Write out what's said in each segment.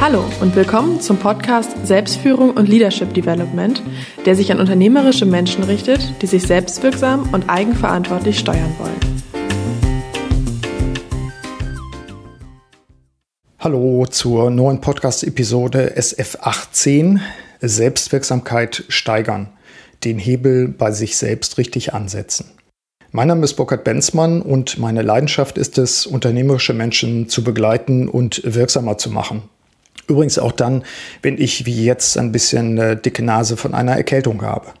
Hallo und willkommen zum Podcast Selbstführung und Leadership Development, der sich an unternehmerische Menschen richtet, die sich selbstwirksam und eigenverantwortlich steuern wollen. Hallo zur neuen Podcast-Episode SF18 Selbstwirksamkeit steigern, den Hebel bei sich selbst richtig ansetzen. Mein Name ist Burkhard Benzmann und meine Leidenschaft ist es, unternehmerische Menschen zu begleiten und wirksamer zu machen. Übrigens auch dann, wenn ich wie jetzt ein bisschen eine dicke Nase von einer Erkältung habe.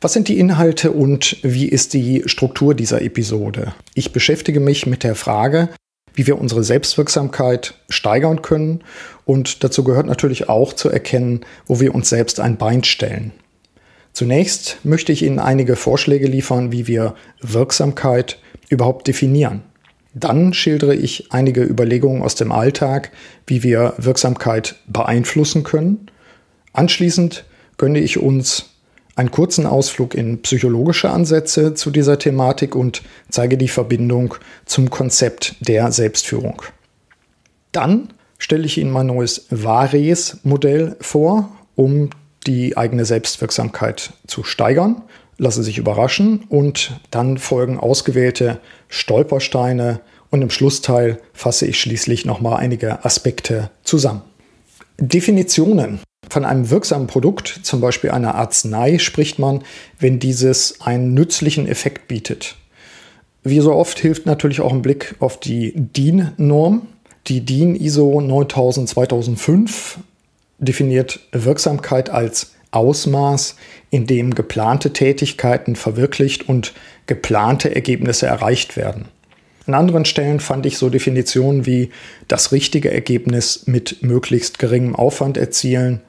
Was sind die Inhalte und wie ist die Struktur dieser Episode? Ich beschäftige mich mit der Frage, wie wir unsere Selbstwirksamkeit steigern können und dazu gehört natürlich auch zu erkennen, wo wir uns selbst ein Bein stellen. Zunächst möchte ich Ihnen einige Vorschläge liefern, wie wir Wirksamkeit überhaupt definieren. Dann schildere ich einige Überlegungen aus dem Alltag, wie wir Wirksamkeit beeinflussen können. Anschließend gönne ich uns einen kurzen Ausflug in psychologische Ansätze zu dieser Thematik und zeige die Verbindung zum Konzept der Selbstführung. Dann stelle ich Ihnen mein neues VARES-Modell vor, um die eigene Selbstwirksamkeit zu steigern. Lasse sich überraschen und dann folgen ausgewählte Stolpersteine und im Schlussteil fasse ich schließlich nochmal einige Aspekte zusammen. Definitionen. Von einem wirksamen Produkt, zum Beispiel einer Arznei, spricht man, wenn dieses einen nützlichen Effekt bietet. Wie so oft hilft natürlich auch ein Blick auf die DIN-Norm. Die DIN ISO 9000 2005 definiert Wirksamkeit als Ausmaß, in dem geplante Tätigkeiten verwirklicht und geplante Ergebnisse erreicht werden. An anderen Stellen fand ich so Definitionen wie das richtige Ergebnis mit möglichst geringem Aufwand erzielen,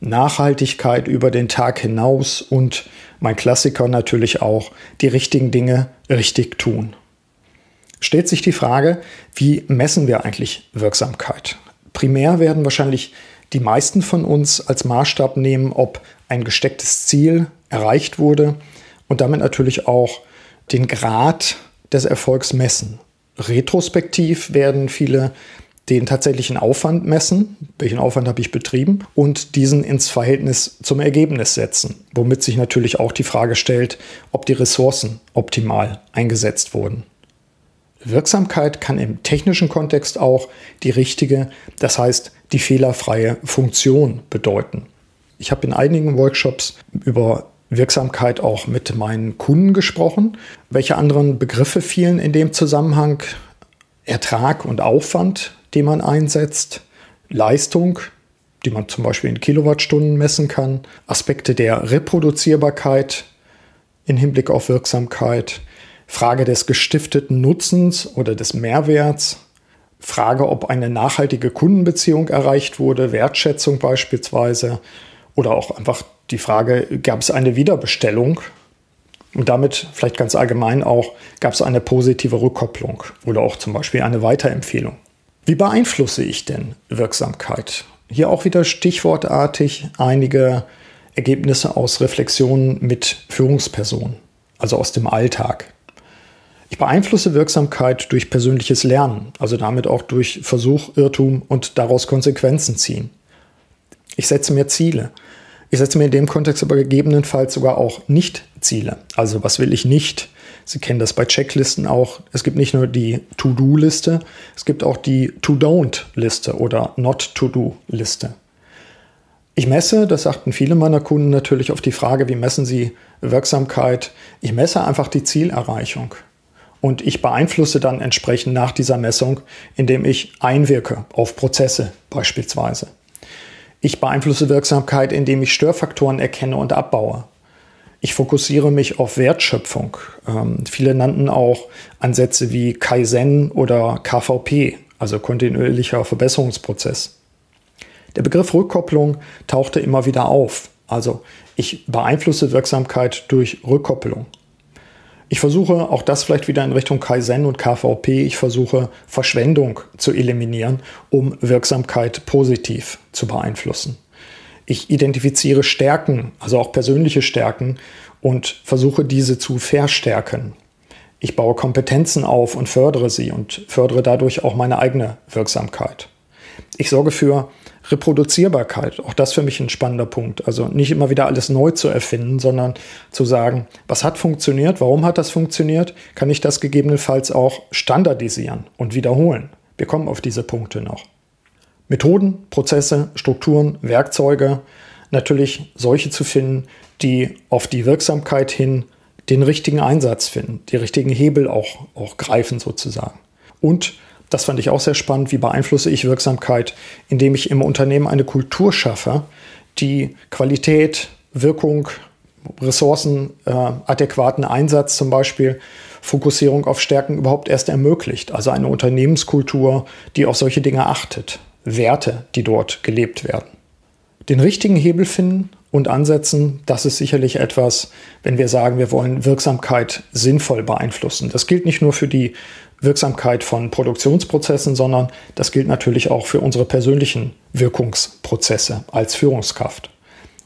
Nachhaltigkeit über den Tag hinaus und mein Klassiker natürlich auch die richtigen Dinge richtig tun. Stellt sich die Frage, wie messen wir eigentlich Wirksamkeit? Primär werden wahrscheinlich die meisten von uns als Maßstab nehmen, ob ein gestecktes Ziel erreicht wurde und damit natürlich auch den Grad des Erfolgs messen. Retrospektiv werden viele den tatsächlichen Aufwand messen, welchen Aufwand habe ich betrieben, und diesen ins Verhältnis zum Ergebnis setzen, womit sich natürlich auch die Frage stellt, ob die Ressourcen optimal eingesetzt wurden. Wirksamkeit kann im technischen Kontext auch die richtige, das heißt die fehlerfreie Funktion bedeuten. Ich habe in einigen Workshops über Wirksamkeit auch mit meinen Kunden gesprochen. Welche anderen Begriffe fielen in dem Zusammenhang? Ertrag und Aufwand, den man einsetzt, Leistung, die man zum Beispiel in Kilowattstunden messen kann, Aspekte der Reproduzierbarkeit in Hinblick auf Wirksamkeit, Frage des gestifteten Nutzens oder des Mehrwerts, Frage, ob eine nachhaltige Kundenbeziehung erreicht wurde, Wertschätzung beispielsweise, oder auch einfach die Frage, gab es eine Wiederbestellung? Und damit vielleicht ganz allgemein auch, gab es eine positive Rückkopplung oder auch zum Beispiel eine Weiterempfehlung. Wie beeinflusse ich denn Wirksamkeit? Hier auch wieder stichwortartig einige Ergebnisse aus Reflexionen mit Führungspersonen, also aus dem Alltag. Ich beeinflusse Wirksamkeit durch persönliches Lernen, also damit auch durch Versuch, Irrtum und daraus Konsequenzen ziehen. Ich setze mir Ziele. Ich setze mir in dem Kontext aber gegebenenfalls sogar auch Nicht-Ziele. Also was will ich nicht? Sie kennen das bei Checklisten auch. Es gibt nicht nur die To-Do-Liste, es gibt auch die To-Don't-Liste oder Not-To-Do-Liste. Ich messe, das sagten viele meiner Kunden natürlich auf die Frage, wie messen sie Wirksamkeit. Ich messe einfach die Zielerreichung. Und ich beeinflusse dann entsprechend nach dieser Messung, indem ich einwirke auf Prozesse beispielsweise. Ich beeinflusse Wirksamkeit, indem ich Störfaktoren erkenne und abbaue. Ich fokussiere mich auf Wertschöpfung. Ähm, viele nannten auch Ansätze wie Kaizen oder KVP, also kontinuierlicher Verbesserungsprozess. Der Begriff Rückkopplung tauchte immer wieder auf. Also ich beeinflusse Wirksamkeit durch Rückkopplung. Ich versuche auch das vielleicht wieder in Richtung Kaizen und KVP. Ich versuche Verschwendung zu eliminieren, um Wirksamkeit positiv zu beeinflussen. Ich identifiziere Stärken, also auch persönliche Stärken und versuche diese zu verstärken. Ich baue Kompetenzen auf und fördere sie und fördere dadurch auch meine eigene Wirksamkeit. Ich sorge für Reproduzierbarkeit. Auch das für mich ein spannender Punkt. Also nicht immer wieder alles neu zu erfinden, sondern zu sagen, was hat funktioniert, warum hat das funktioniert, kann ich das gegebenenfalls auch standardisieren und wiederholen. Wir kommen auf diese Punkte noch. Methoden, Prozesse, Strukturen, Werkzeuge, natürlich solche zu finden, die auf die Wirksamkeit hin den richtigen Einsatz finden, die richtigen Hebel auch, auch greifen sozusagen. Und das fand ich auch sehr spannend. Wie beeinflusse ich Wirksamkeit, indem ich im Unternehmen eine Kultur schaffe, die Qualität, Wirkung, Ressourcen, äh, adäquaten Einsatz zum Beispiel, Fokussierung auf Stärken überhaupt erst ermöglicht. Also eine Unternehmenskultur, die auf solche Dinge achtet, Werte, die dort gelebt werden. Den richtigen Hebel finden und ansetzen, das ist sicherlich etwas, wenn wir sagen, wir wollen Wirksamkeit sinnvoll beeinflussen. Das gilt nicht nur für die Wirksamkeit von Produktionsprozessen, sondern das gilt natürlich auch für unsere persönlichen Wirkungsprozesse als Führungskraft.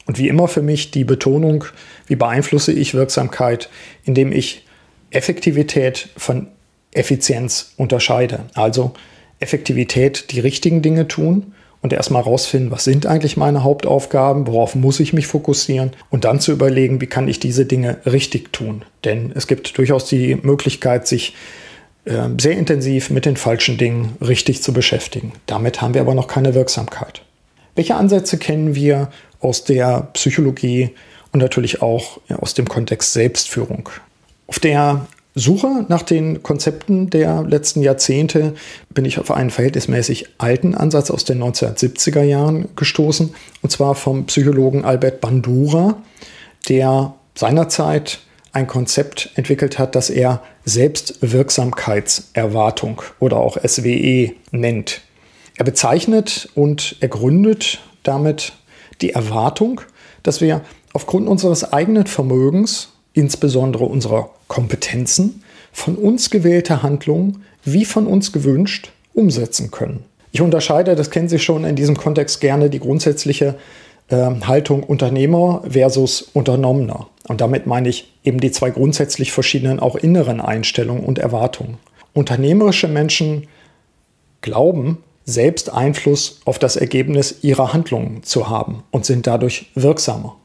Und wie immer für mich die Betonung, wie beeinflusse ich Wirksamkeit, indem ich Effektivität von Effizienz unterscheide. Also Effektivität, die richtigen Dinge tun und erstmal rausfinden, was sind eigentlich meine Hauptaufgaben, worauf muss ich mich fokussieren und dann zu überlegen, wie kann ich diese Dinge richtig tun. Denn es gibt durchaus die Möglichkeit, sich sehr intensiv mit den falschen Dingen richtig zu beschäftigen. Damit haben wir aber noch keine Wirksamkeit. Welche Ansätze kennen wir aus der Psychologie und natürlich auch aus dem Kontext Selbstführung? Auf der Suche nach den Konzepten der letzten Jahrzehnte bin ich auf einen verhältnismäßig alten Ansatz aus den 1970er Jahren gestoßen, und zwar vom Psychologen Albert Bandura, der seinerzeit ein Konzept entwickelt hat, das er Selbstwirksamkeitserwartung oder auch SWE nennt. Er bezeichnet und ergründet damit die Erwartung, dass wir aufgrund unseres eigenen Vermögens, insbesondere unserer Kompetenzen, von uns gewählte Handlungen wie von uns gewünscht umsetzen können. Ich unterscheide, das kennen Sie schon in diesem Kontext gerne, die grundsätzliche Haltung Unternehmer versus Unternommener. Und damit meine ich eben die zwei grundsätzlich verschiedenen, auch inneren Einstellungen und Erwartungen. Unternehmerische Menschen glauben, selbst Einfluss auf das Ergebnis ihrer Handlungen zu haben und sind dadurch wirksamer.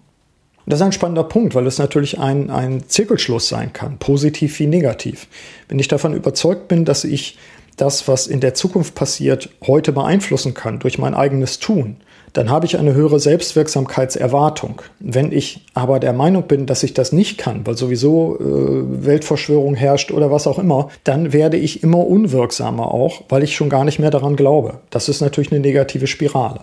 Und das ist ein spannender Punkt, weil es natürlich ein, ein Zirkelschluss sein kann, positiv wie negativ. Wenn ich davon überzeugt bin, dass ich das, was in der Zukunft passiert, heute beeinflussen kann durch mein eigenes Tun, dann habe ich eine höhere Selbstwirksamkeitserwartung. Wenn ich aber der Meinung bin, dass ich das nicht kann, weil sowieso äh, Weltverschwörung herrscht oder was auch immer, dann werde ich immer unwirksamer auch, weil ich schon gar nicht mehr daran glaube. Das ist natürlich eine negative Spirale.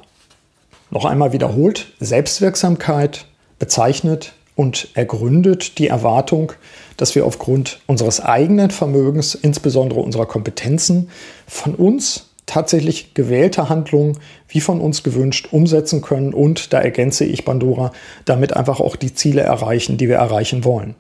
Noch einmal wiederholt, Selbstwirksamkeit bezeichnet und ergründet die Erwartung, dass wir aufgrund unseres eigenen Vermögens, insbesondere unserer Kompetenzen, von uns tatsächlich gewählte Handlungen wie von uns gewünscht umsetzen können und, da ergänze ich Bandura, damit einfach auch die Ziele erreichen, die wir erreichen wollen.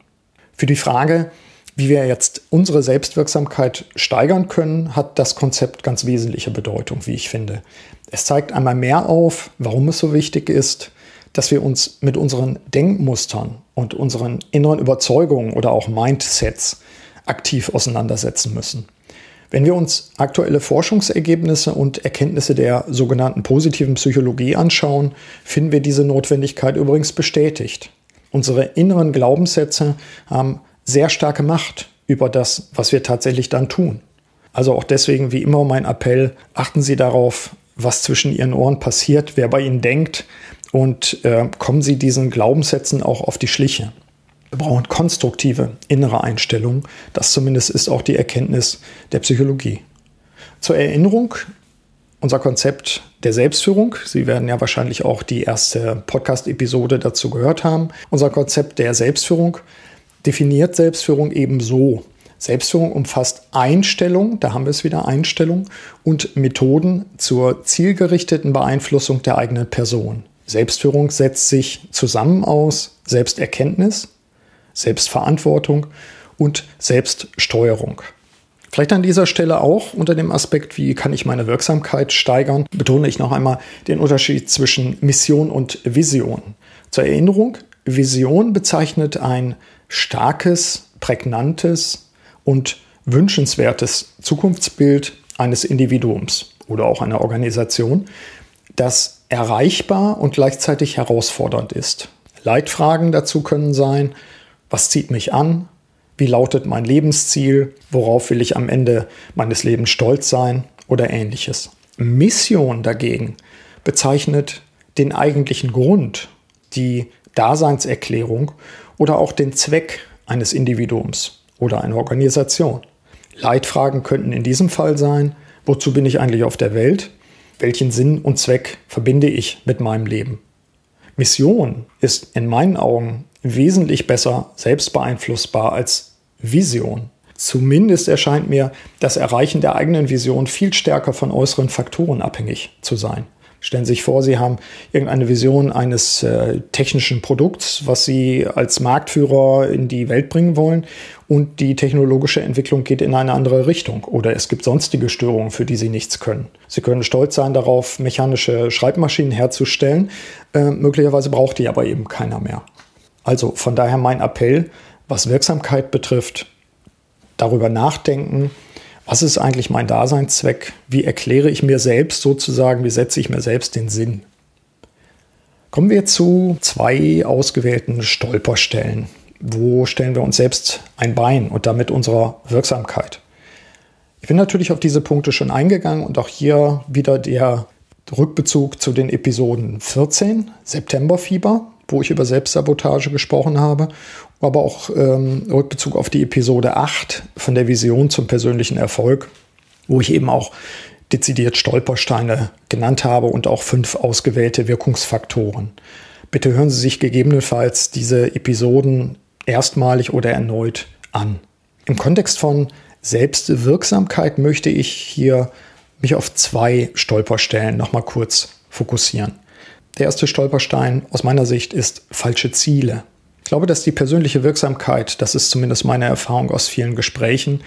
Für die Frage, wie wir jetzt unsere Selbstwirksamkeit steigern können, hat das Konzept ganz wesentliche Bedeutung, wie ich finde. Es zeigt einmal mehr auf, warum es so wichtig ist, dass wir uns mit unseren Denkmustern und unseren inneren Überzeugungen oder auch Mindsets aktiv auseinandersetzen müssen. Wenn wir uns aktuelle Forschungsergebnisse und Erkenntnisse der sogenannten positiven Psychologie anschauen, finden wir diese Notwendigkeit übrigens bestätigt. Unsere inneren Glaubenssätze haben sehr starke Macht über das, was wir tatsächlich dann tun. Also auch deswegen wie immer mein Appell, achten Sie darauf, was zwischen Ihren Ohren passiert, wer bei Ihnen denkt und äh, kommen Sie diesen Glaubenssätzen auch auf die Schliche. Wir brauchen konstruktive innere Einstellungen. Das zumindest ist auch die Erkenntnis der Psychologie. Zur Erinnerung, unser Konzept der Selbstführung. Sie werden ja wahrscheinlich auch die erste Podcast-Episode dazu gehört haben. Unser Konzept der Selbstführung definiert Selbstführung eben so. Selbstführung umfasst Einstellung, da haben wir es wieder, Einstellung und Methoden zur zielgerichteten Beeinflussung der eigenen Person. Selbstführung setzt sich zusammen aus Selbsterkenntnis, Selbstverantwortung und Selbststeuerung. Vielleicht an dieser Stelle auch unter dem Aspekt, wie kann ich meine Wirksamkeit steigern, betone ich noch einmal den Unterschied zwischen Mission und Vision. Zur Erinnerung, Vision bezeichnet ein starkes, prägnantes und wünschenswertes Zukunftsbild eines Individuums oder auch einer Organisation, das erreichbar und gleichzeitig herausfordernd ist. Leitfragen dazu können sein, was zieht mich an? Wie lautet mein Lebensziel? Worauf will ich am Ende meines Lebens stolz sein? Oder ähnliches. Mission dagegen bezeichnet den eigentlichen Grund, die Daseinserklärung oder auch den Zweck eines Individuums oder einer Organisation. Leitfragen könnten in diesem Fall sein, wozu bin ich eigentlich auf der Welt? Welchen Sinn und Zweck verbinde ich mit meinem Leben? Mission ist in meinen Augen wesentlich besser selbst beeinflussbar als Vision. Zumindest erscheint mir das Erreichen der eigenen Vision viel stärker von äußeren Faktoren abhängig zu sein. Stellen Sie sich vor, Sie haben irgendeine Vision eines äh, technischen Produkts, was Sie als Marktführer in die Welt bringen wollen und die technologische Entwicklung geht in eine andere Richtung oder es gibt sonstige Störungen, für die Sie nichts können. Sie können stolz sein darauf, mechanische Schreibmaschinen herzustellen, äh, möglicherweise braucht die aber eben keiner mehr. Also von daher mein Appell, was Wirksamkeit betrifft, darüber nachdenken, was ist eigentlich mein Daseinszweck? Wie erkläre ich mir selbst sozusagen, wie setze ich mir selbst den Sinn? Kommen wir zu zwei ausgewählten Stolperstellen. Wo stellen wir uns selbst ein Bein und damit unserer Wirksamkeit? Ich bin natürlich auf diese Punkte schon eingegangen und auch hier wieder der Rückbezug zu den Episoden 14, Septemberfieber, wo ich über Selbstsabotage gesprochen habe, aber auch ähm, Rückbezug auf die Episode 8 von der Vision zum persönlichen Erfolg, wo ich eben auch dezidiert Stolpersteine genannt habe und auch fünf ausgewählte Wirkungsfaktoren. Bitte hören Sie sich gegebenenfalls diese Episoden erstmalig oder erneut an. Im Kontext von Selbstwirksamkeit möchte ich hier mich auf zwei Stolperstellen nochmal kurz fokussieren. Der erste Stolperstein aus meiner Sicht ist falsche Ziele. Ich glaube, dass die persönliche Wirksamkeit, das ist zumindest meine Erfahrung aus vielen Gesprächen,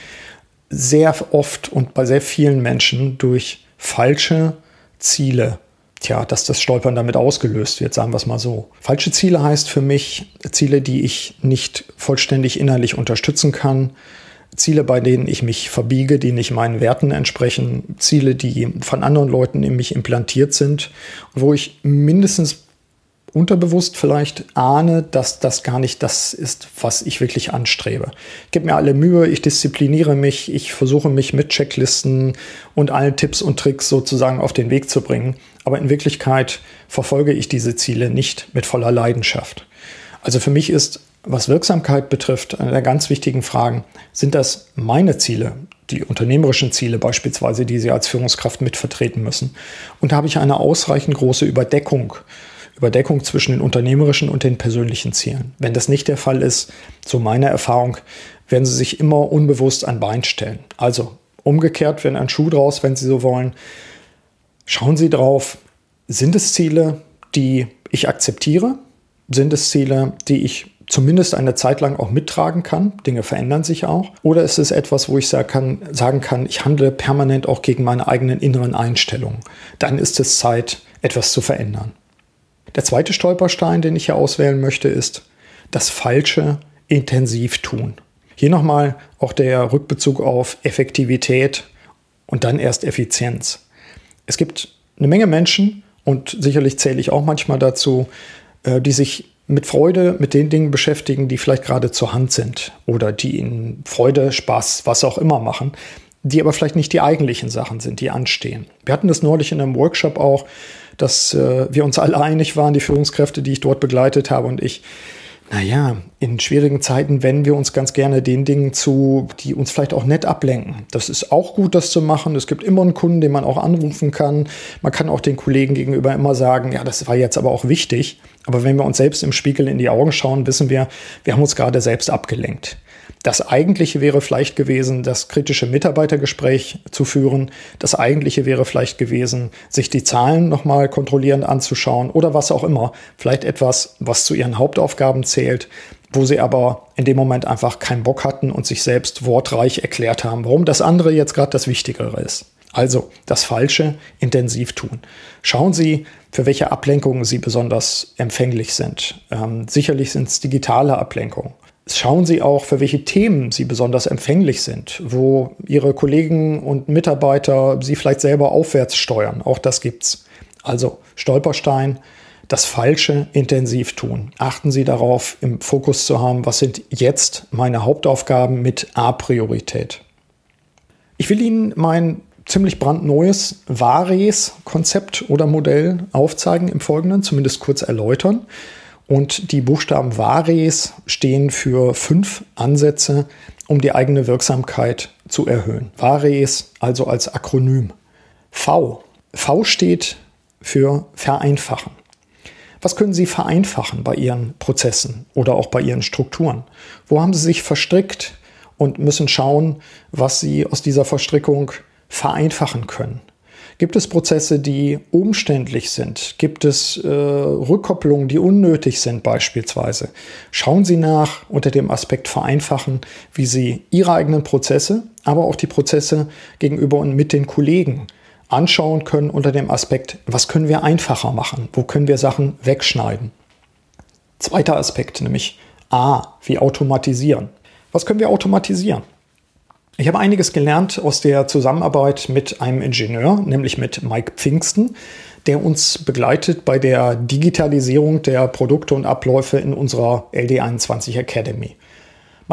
sehr oft und bei sehr vielen Menschen durch falsche Ziele, tja, dass das Stolpern damit ausgelöst wird, sagen wir es mal so. Falsche Ziele heißt für mich Ziele, die ich nicht vollständig innerlich unterstützen kann, Ziele, bei denen ich mich verbiege, die nicht meinen Werten entsprechen, Ziele, die von anderen Leuten in mich implantiert sind, wo ich mindestens unterbewusst vielleicht ahne, dass das gar nicht das ist, was ich wirklich anstrebe. Ich gebe mir alle Mühe, ich diszipliniere mich, ich versuche mich mit Checklisten und allen Tipps und Tricks sozusagen auf den Weg zu bringen. Aber in Wirklichkeit verfolge ich diese Ziele nicht mit voller Leidenschaft. Also für mich ist was Wirksamkeit betrifft, eine der ganz wichtigen Fragen, sind das meine Ziele, die unternehmerischen Ziele beispielsweise, die Sie als Führungskraft mitvertreten müssen? Und habe ich eine ausreichend große Überdeckung, Überdeckung zwischen den unternehmerischen und den persönlichen Zielen? Wenn das nicht der Fall ist, so meine Erfahrung, werden Sie sich immer unbewusst ein Bein stellen. Also umgekehrt, wenn ein Schuh draus, wenn Sie so wollen, schauen Sie drauf, sind es Ziele, die ich akzeptiere? Sind es Ziele, die ich zumindest eine Zeit lang auch mittragen kann. Dinge verändern sich auch. Oder ist es etwas, wo ich sagen kann, ich handle permanent auch gegen meine eigenen inneren Einstellungen. Dann ist es Zeit, etwas zu verändern. Der zweite Stolperstein, den ich hier auswählen möchte, ist das Falsche intensiv tun. Hier nochmal auch der Rückbezug auf Effektivität und dann erst Effizienz. Es gibt eine Menge Menschen, und sicherlich zähle ich auch manchmal dazu, äh, die sich mit Freude mit den Dingen beschäftigen, die vielleicht gerade zur Hand sind oder die ihnen Freude, Spaß, was auch immer machen, die aber vielleicht nicht die eigentlichen Sachen sind, die anstehen. Wir hatten das neulich in einem Workshop auch, dass äh, wir uns alle einig waren, die Führungskräfte, die ich dort begleitet habe und ich, naja, in schwierigen Zeiten wenden wir uns ganz gerne den Dingen zu, die uns vielleicht auch nett ablenken. Das ist auch gut, das zu machen. Es gibt immer einen Kunden, den man auch anrufen kann. Man kann auch den Kollegen gegenüber immer sagen, ja, das war jetzt aber auch wichtig. Aber wenn wir uns selbst im Spiegel in die Augen schauen, wissen wir, wir haben uns gerade selbst abgelenkt. Das eigentliche wäre vielleicht gewesen, das kritische Mitarbeitergespräch zu führen. Das eigentliche wäre vielleicht gewesen, sich die Zahlen nochmal kontrollierend anzuschauen oder was auch immer. Vielleicht etwas, was zu ihren Hauptaufgaben zählt, wo sie aber in dem Moment einfach keinen Bock hatten und sich selbst wortreich erklärt haben, warum das andere jetzt gerade das Wichtigere ist. Also das Falsche intensiv tun. Schauen Sie, für welche Ablenkungen Sie besonders empfänglich sind. Ähm, sicherlich sind es digitale Ablenkungen. Schauen Sie auch, für welche Themen Sie besonders empfänglich sind, wo Ihre Kollegen und Mitarbeiter Sie vielleicht selber aufwärts steuern. Auch das gibt's. Also Stolperstein, das Falsche intensiv tun. Achten Sie darauf, im Fokus zu haben, was sind jetzt meine Hauptaufgaben mit A-Priorität. Ich will Ihnen mein ziemlich brandneues Vares-Konzept oder Modell aufzeigen im Folgenden, zumindest kurz erläutern. Und die Buchstaben Vares stehen für fünf Ansätze, um die eigene Wirksamkeit zu erhöhen. Vares also als Akronym. V. V steht für vereinfachen. Was können Sie vereinfachen bei Ihren Prozessen oder auch bei Ihren Strukturen? Wo haben Sie sich verstrickt und müssen schauen, was Sie aus dieser Verstrickung vereinfachen können? Gibt es Prozesse, die umständlich sind? Gibt es äh, Rückkopplungen, die unnötig sind beispielsweise? Schauen Sie nach unter dem Aspekt vereinfachen, wie Sie Ihre eigenen Prozesse, aber auch die Prozesse gegenüber und mit den Kollegen anschauen können unter dem Aspekt, was können wir einfacher machen? Wo können wir Sachen wegschneiden? Zweiter Aspekt, nämlich A, wie automatisieren. Was können wir automatisieren? Ich habe einiges gelernt aus der Zusammenarbeit mit einem Ingenieur, nämlich mit Mike Pfingsten, der uns begleitet bei der Digitalisierung der Produkte und Abläufe in unserer LD21 Academy.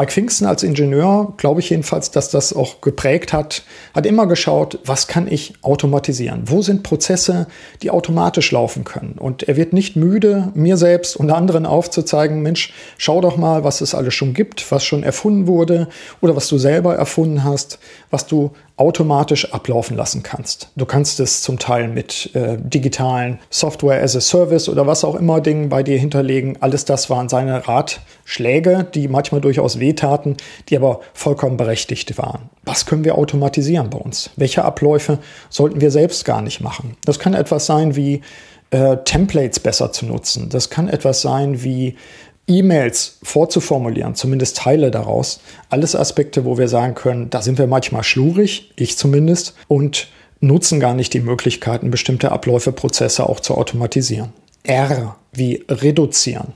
Mike Pfingsten als Ingenieur, glaube ich jedenfalls, dass das auch geprägt hat, hat immer geschaut, was kann ich automatisieren? Wo sind Prozesse, die automatisch laufen können? Und er wird nicht müde, mir selbst und anderen aufzuzeigen, Mensch, schau doch mal, was es alles schon gibt, was schon erfunden wurde oder was du selber erfunden hast, was du automatisch ablaufen lassen kannst. Du kannst es zum Teil mit äh, digitalen Software as a Service oder was auch immer Dingen bei dir hinterlegen. Alles das waren seine Ratschläge, die manchmal durchaus wehtaten, die aber vollkommen berechtigt waren. Was können wir automatisieren bei uns? Welche Abläufe sollten wir selbst gar nicht machen? Das kann etwas sein wie äh, Templates besser zu nutzen. Das kann etwas sein wie E-Mails vorzuformulieren, zumindest Teile daraus. Alles Aspekte, wo wir sagen können, da sind wir manchmal schlurig, ich zumindest, und nutzen gar nicht die Möglichkeiten, bestimmte Abläufe, Prozesse auch zu automatisieren. R wie reduzieren.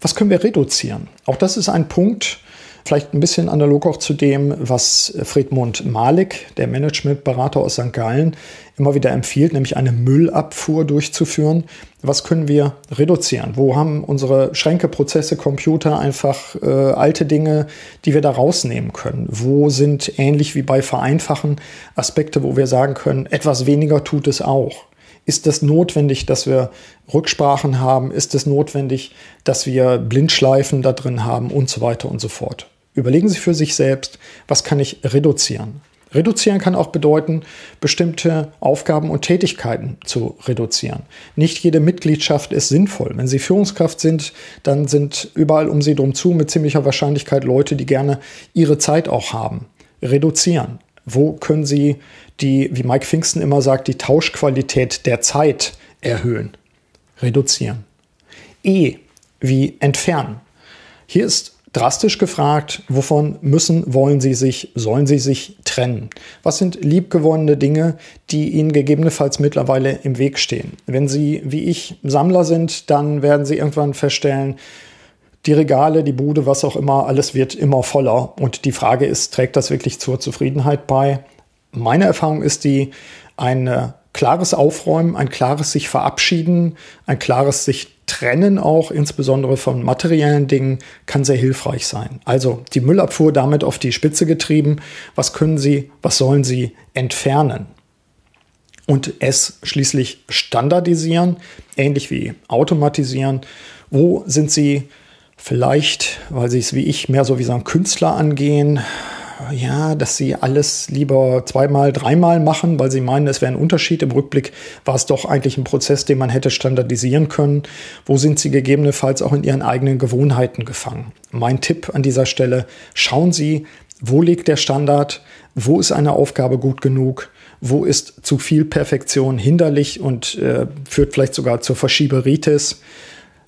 Was können wir reduzieren? Auch das ist ein Punkt, Vielleicht ein bisschen analog auch zu dem, was Friedmund Malik, der Managementberater aus St. Gallen, immer wieder empfiehlt, nämlich eine Müllabfuhr durchzuführen. Was können wir reduzieren? Wo haben unsere Schränke, Prozesse, Computer einfach äh, alte Dinge, die wir da rausnehmen können? Wo sind ähnlich wie bei Vereinfachen Aspekte, wo wir sagen können, etwas weniger tut es auch? Ist es notwendig, dass wir Rücksprachen haben? Ist es notwendig, dass wir Blindschleifen da drin haben und so weiter und so fort? Überlegen Sie für sich selbst, was kann ich reduzieren? Reduzieren kann auch bedeuten, bestimmte Aufgaben und Tätigkeiten zu reduzieren. Nicht jede Mitgliedschaft ist sinnvoll. Wenn Sie Führungskraft sind, dann sind überall um Sie drum zu mit ziemlicher Wahrscheinlichkeit Leute, die gerne ihre Zeit auch haben. Reduzieren. Wo können Sie die, wie Mike Pfingsten immer sagt, die Tauschqualität der Zeit erhöhen? Reduzieren. E wie entfernen. Hier ist drastisch gefragt, wovon müssen, wollen Sie sich, sollen Sie sich trennen? Was sind liebgewonnene Dinge, die Ihnen gegebenenfalls mittlerweile im Weg stehen? Wenn Sie, wie ich, Sammler sind, dann werden Sie irgendwann feststellen, die Regale, die Bude, was auch immer, alles wird immer voller. Und die Frage ist, trägt das wirklich zur Zufriedenheit bei? Meine Erfahrung ist die, ein klares Aufräumen, ein klares sich verabschieden, ein klares sich trennen auch, insbesondere von materiellen Dingen, kann sehr hilfreich sein. Also die Müllabfuhr damit auf die Spitze getrieben. Was können Sie, was sollen Sie entfernen? Und es schließlich standardisieren, ähnlich wie automatisieren. Wo sind Sie vielleicht, weil Sie es wie ich mehr so wie so ein Künstler angehen, ja, dass sie alles lieber zweimal, dreimal machen, weil sie meinen, es wäre ein Unterschied. Im Rückblick war es doch eigentlich ein Prozess, den man hätte standardisieren können. Wo sind sie gegebenenfalls auch in ihren eigenen Gewohnheiten gefangen? Mein Tipp an dieser Stelle, schauen Sie, wo liegt der Standard? Wo ist eine Aufgabe gut genug? Wo ist zu viel Perfektion hinderlich und äh, führt vielleicht sogar zur Verschieberitis?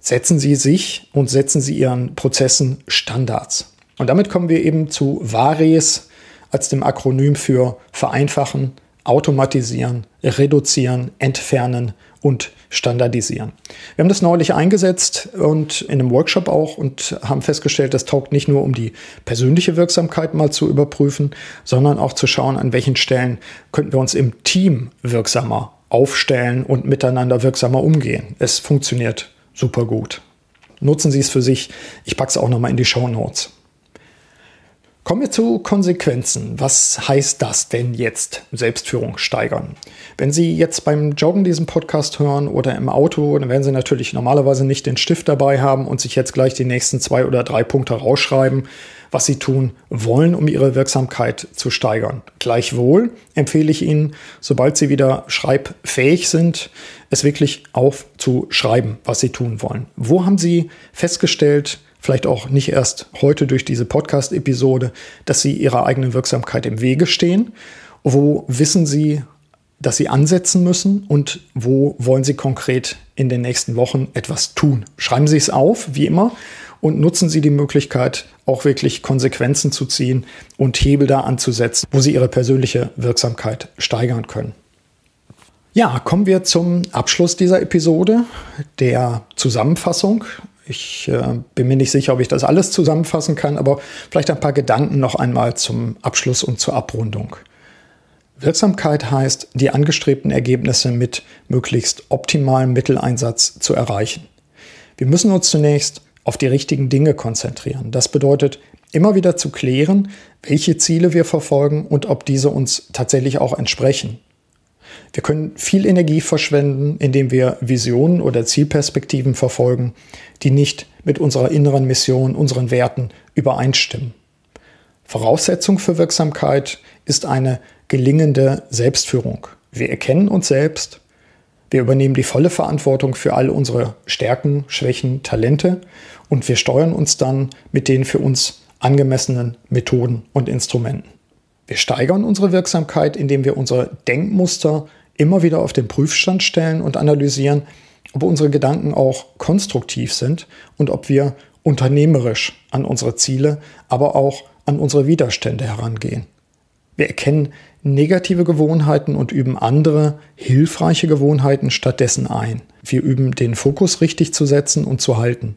Setzen Sie sich und setzen Sie Ihren Prozessen Standards. Und damit kommen wir eben zu VARES als dem Akronym für vereinfachen, automatisieren, reduzieren, entfernen und standardisieren. Wir haben das neulich eingesetzt und in einem Workshop auch und haben festgestellt, das taugt nicht nur, um die persönliche Wirksamkeit mal zu überprüfen, sondern auch zu schauen, an welchen Stellen könnten wir uns im Team wirksamer aufstellen und miteinander wirksamer umgehen. Es funktioniert super gut. Nutzen Sie es für sich. Ich packe es auch nochmal in die Show Notes. Kommen wir zu Konsequenzen. Was heißt das denn jetzt? Selbstführung steigern. Wenn Sie jetzt beim Joggen diesen Podcast hören oder im Auto, dann werden Sie natürlich normalerweise nicht den Stift dabei haben und sich jetzt gleich die nächsten zwei oder drei Punkte rausschreiben, was Sie tun wollen, um Ihre Wirksamkeit zu steigern. Gleichwohl empfehle ich Ihnen, sobald Sie wieder schreibfähig sind, es wirklich aufzuschreiben, was Sie tun wollen. Wo haben Sie festgestellt, vielleicht auch nicht erst heute durch diese Podcast-Episode, dass sie ihrer eigenen Wirksamkeit im Wege stehen. Wo wissen sie, dass sie ansetzen müssen und wo wollen sie konkret in den nächsten Wochen etwas tun? Schreiben Sie es auf, wie immer, und nutzen Sie die Möglichkeit, auch wirklich Konsequenzen zu ziehen und Hebel da anzusetzen, wo Sie Ihre persönliche Wirksamkeit steigern können. Ja, kommen wir zum Abschluss dieser Episode, der Zusammenfassung. Ich äh, bin mir nicht sicher, ob ich das alles zusammenfassen kann, aber vielleicht ein paar Gedanken noch einmal zum Abschluss und zur Abrundung. Wirksamkeit heißt, die angestrebten Ergebnisse mit möglichst optimalem Mitteleinsatz zu erreichen. Wir müssen uns zunächst auf die richtigen Dinge konzentrieren. Das bedeutet, immer wieder zu klären, welche Ziele wir verfolgen und ob diese uns tatsächlich auch entsprechen. Wir können viel Energie verschwenden, indem wir Visionen oder Zielperspektiven verfolgen, die nicht mit unserer inneren Mission, unseren Werten übereinstimmen. Voraussetzung für Wirksamkeit ist eine gelingende Selbstführung. Wir erkennen uns selbst, wir übernehmen die volle Verantwortung für all unsere Stärken, Schwächen, Talente und wir steuern uns dann mit den für uns angemessenen Methoden und Instrumenten. Wir steigern unsere Wirksamkeit, indem wir unsere Denkmuster immer wieder auf den Prüfstand stellen und analysieren, ob unsere Gedanken auch konstruktiv sind und ob wir unternehmerisch an unsere Ziele, aber auch an unsere Widerstände herangehen. Wir erkennen negative Gewohnheiten und üben andere hilfreiche Gewohnheiten stattdessen ein. Wir üben den Fokus richtig zu setzen und zu halten.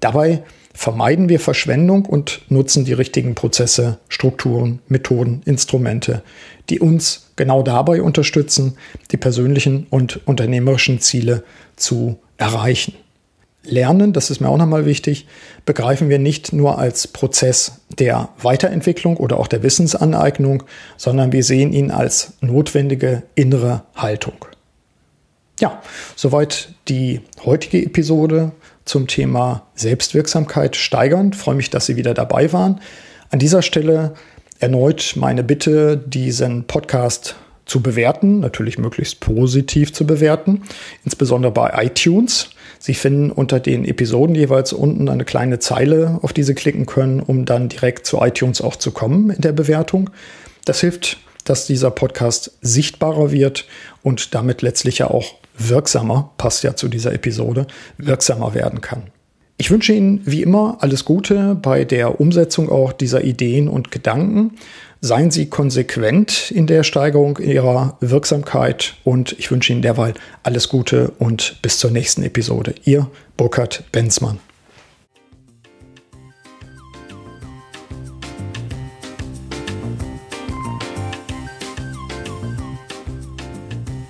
Dabei vermeiden wir Verschwendung und nutzen die richtigen Prozesse, Strukturen, Methoden, Instrumente, die uns genau dabei unterstützen, die persönlichen und unternehmerischen Ziele zu erreichen. Lernen, das ist mir auch nochmal wichtig, begreifen wir nicht nur als Prozess der Weiterentwicklung oder auch der Wissensaneignung, sondern wir sehen ihn als notwendige innere Haltung. Ja, soweit die heutige Episode zum Thema Selbstwirksamkeit steigern. Ich freue mich, dass Sie wieder dabei waren. An dieser Stelle erneut meine Bitte, diesen Podcast zu bewerten, natürlich möglichst positiv zu bewerten, insbesondere bei iTunes. Sie finden unter den Episoden jeweils unten eine kleine Zeile, auf die Sie klicken können, um dann direkt zu iTunes auch zu kommen in der Bewertung. Das hilft, dass dieser Podcast sichtbarer wird und damit letztlich ja auch wirksamer, passt ja zu dieser Episode, wirksamer werden kann. Ich wünsche Ihnen wie immer alles Gute bei der Umsetzung auch dieser Ideen und Gedanken. Seien Sie konsequent in der Steigerung Ihrer Wirksamkeit und ich wünsche Ihnen derweil alles Gute und bis zur nächsten Episode. Ihr Burkhard Benzmann.